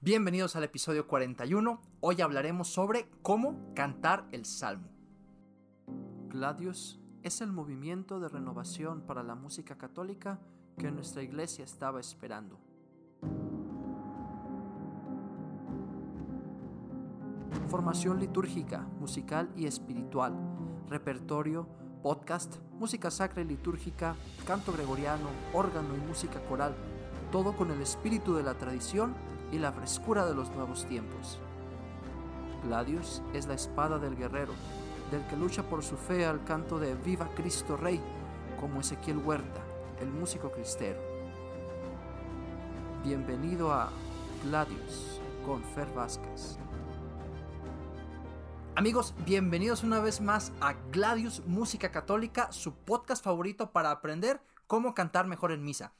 Bienvenidos al episodio 41. Hoy hablaremos sobre cómo cantar el salmo. Gladius es el movimiento de renovación para la música católica que nuestra iglesia estaba esperando. Formación litúrgica, musical y espiritual, repertorio, podcast, música sacra y litúrgica, canto gregoriano, órgano y música coral, todo con el espíritu de la tradición y la frescura de los nuevos tiempos. Gladius es la espada del guerrero, del que lucha por su fe al canto de Viva Cristo Rey, como Ezequiel Huerta, el músico cristero. Bienvenido a Gladius con Fer Vázquez. Amigos, bienvenidos una vez más a Gladius Música Católica, su podcast favorito para aprender cómo cantar mejor en misa.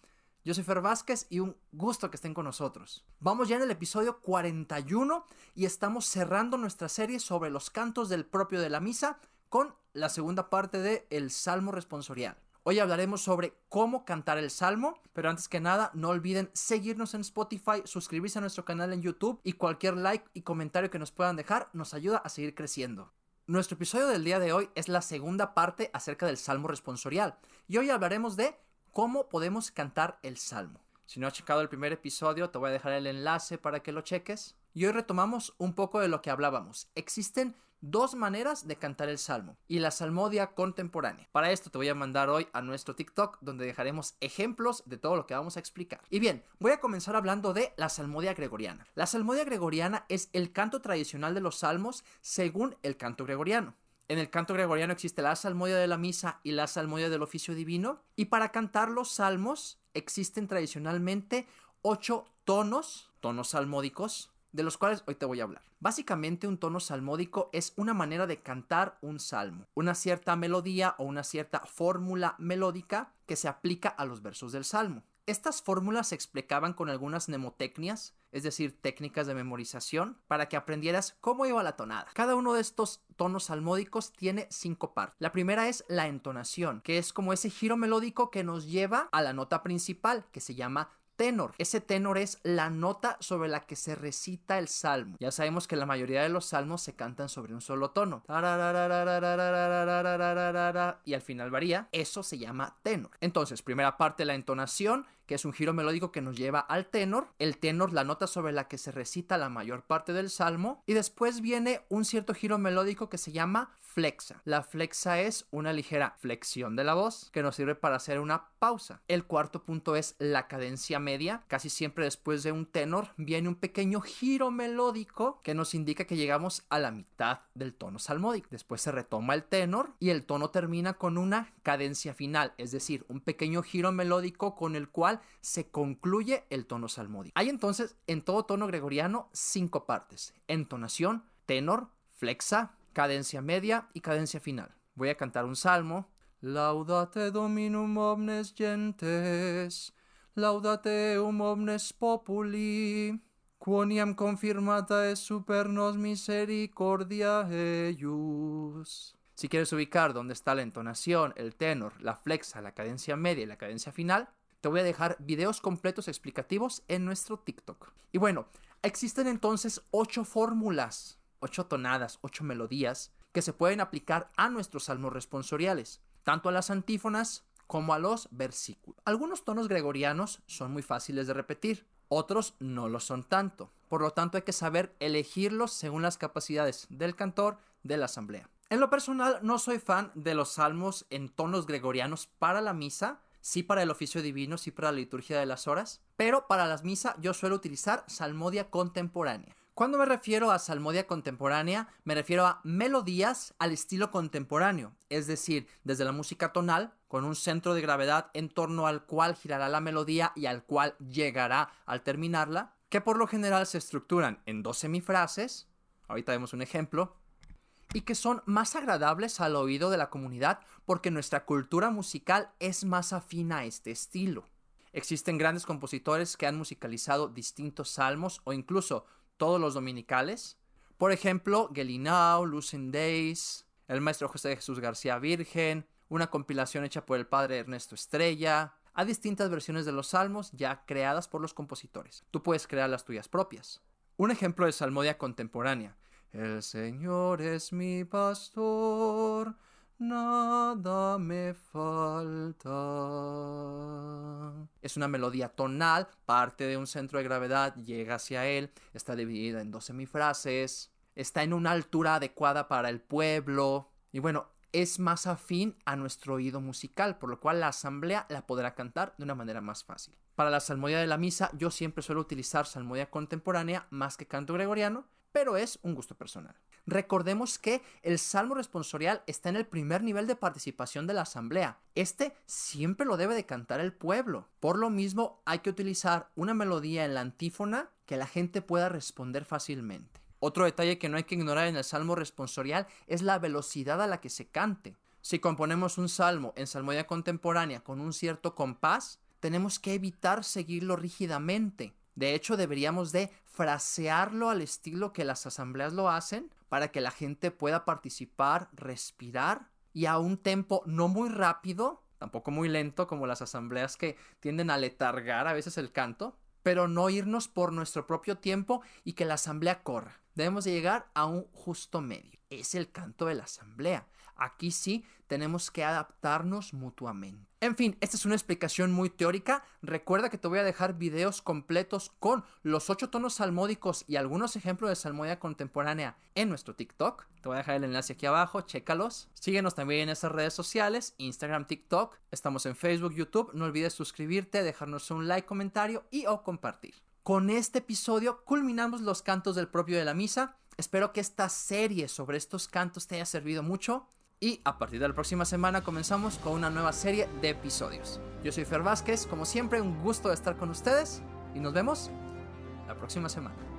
Yo soy Vázquez y un gusto que estén con nosotros. Vamos ya en el episodio 41 y estamos cerrando nuestra serie sobre los cantos del propio de la misa con la segunda parte de El Salmo Responsorial. Hoy hablaremos sobre cómo cantar el salmo, pero antes que nada no olviden seguirnos en Spotify, suscribirse a nuestro canal en YouTube y cualquier like y comentario que nos puedan dejar nos ayuda a seguir creciendo. Nuestro episodio del día de hoy es la segunda parte acerca del salmo responsorial y hoy hablaremos de cómo podemos cantar el salmo. Si no has checado el primer episodio, te voy a dejar el enlace para que lo cheques. Y hoy retomamos un poco de lo que hablábamos. Existen dos maneras de cantar el salmo y la salmodia contemporánea. Para esto te voy a mandar hoy a nuestro TikTok donde dejaremos ejemplos de todo lo que vamos a explicar. Y bien, voy a comenzar hablando de la salmodia gregoriana. La salmodia gregoriana es el canto tradicional de los salmos según el canto gregoriano. En el canto gregoriano existe la salmodia de la misa y la salmodia del oficio divino. Y para cantar los salmos existen tradicionalmente ocho tonos, tonos salmódicos, de los cuales hoy te voy a hablar. Básicamente un tono salmódico es una manera de cantar un salmo, una cierta melodía o una cierta fórmula melódica que se aplica a los versos del salmo. Estas fórmulas se explicaban con algunas mnemotecnias, es decir, técnicas de memorización, para que aprendieras cómo iba la tonada. Cada uno de estos tonos salmódicos tiene cinco partes. La primera es la entonación, que es como ese giro melódico que nos lleva a la nota principal, que se llama tenor. Ese tenor es la nota sobre la que se recita el salmo. Ya sabemos que la mayoría de los salmos se cantan sobre un solo tono. Y al final varía. Eso se llama tenor. Entonces, primera parte, la entonación que es un giro melódico que nos lleva al tenor, el tenor la nota sobre la que se recita la mayor parte del salmo, y después viene un cierto giro melódico que se llama flexa. La flexa es una ligera flexión de la voz que nos sirve para hacer una pausa. El cuarto punto es la cadencia media, casi siempre después de un tenor viene un pequeño giro melódico que nos indica que llegamos a la mitad del tono salmódico. Después se retoma el tenor y el tono termina con una cadencia final, es decir, un pequeño giro melódico con el cual se concluye el tono salmódico. Hay entonces en todo tono gregoriano cinco partes: entonación, tenor, flexa, cadencia media y cadencia final. Voy a cantar un salmo. Laudate Dominum omnes gentes, laudate um omnes populi, quoniam confirmata es super nos misericordia eius. Si quieres ubicar dónde está la entonación, el tenor, la flexa, la cadencia media y la cadencia final, te voy a dejar videos completos explicativos en nuestro TikTok. Y bueno, existen entonces ocho fórmulas, ocho tonadas, ocho melodías que se pueden aplicar a nuestros salmos responsoriales, tanto a las antífonas como a los versículos. Algunos tonos gregorianos son muy fáciles de repetir, otros no lo son tanto. Por lo tanto, hay que saber elegirlos según las capacidades del cantor de la asamblea. En lo personal, no soy fan de los salmos en tonos gregorianos para la misa, sí para el oficio divino, sí para la liturgia de las horas, pero para las misas yo suelo utilizar salmodia contemporánea. Cuando me refiero a salmodia contemporánea, me refiero a melodías al estilo contemporáneo, es decir, desde la música tonal, con un centro de gravedad en torno al cual girará la melodía y al cual llegará al terminarla, que por lo general se estructuran en dos semifrases, ahorita vemos un ejemplo, y que son más agradables al oído de la comunidad porque nuestra cultura musical es más afina a este estilo. Existen grandes compositores que han musicalizado distintos salmos o incluso todos los dominicales. Por ejemplo, Gelinao, Lucen Days, el maestro José Jesús García Virgen, una compilación hecha por el padre Ernesto Estrella, a distintas versiones de los salmos ya creadas por los compositores. Tú puedes crear las tuyas propias. Un ejemplo de salmodia contemporánea. El Señor es mi pastor, nada me falta. Es una melodía tonal, parte de un centro de gravedad, llega hacia él, está dividida en dos semifrases, está en una altura adecuada para el pueblo. Y bueno, es más afín a nuestro oído musical, por lo cual la asamblea la podrá cantar de una manera más fácil. Para la salmodia de la misa, yo siempre suelo utilizar salmodia contemporánea más que canto gregoriano, pero es un gusto personal. Recordemos que el salmo responsorial está en el primer nivel de participación de la asamblea. Este siempre lo debe de cantar el pueblo. Por lo mismo, hay que utilizar una melodía en la antífona que la gente pueda responder fácilmente. Otro detalle que no hay que ignorar en el salmo responsorial es la velocidad a la que se cante. Si componemos un salmo en salmodia contemporánea con un cierto compás, tenemos que evitar seguirlo rígidamente. De hecho, deberíamos de frasearlo al estilo que las asambleas lo hacen para que la gente pueda participar, respirar y a un tempo no muy rápido, tampoco muy lento como las asambleas que tienden a letargar a veces el canto, pero no irnos por nuestro propio tiempo y que la asamblea corra. Debemos de llegar a un justo medio. Es el canto de la asamblea. Aquí sí tenemos que adaptarnos mutuamente. En fin, esta es una explicación muy teórica. Recuerda que te voy a dejar videos completos con los ocho tonos salmódicos y algunos ejemplos de salmodia contemporánea en nuestro TikTok. Te voy a dejar el enlace aquí abajo, chécalos. Síguenos también en esas redes sociales, Instagram, TikTok. Estamos en Facebook, YouTube. No olvides suscribirte, dejarnos un like, comentario y o compartir. Con este episodio culminamos los cantos del propio de la misa. Espero que esta serie sobre estos cantos te haya servido mucho. Y a partir de la próxima semana comenzamos con una nueva serie de episodios. Yo soy Fer Vázquez, como siempre un gusto de estar con ustedes y nos vemos la próxima semana.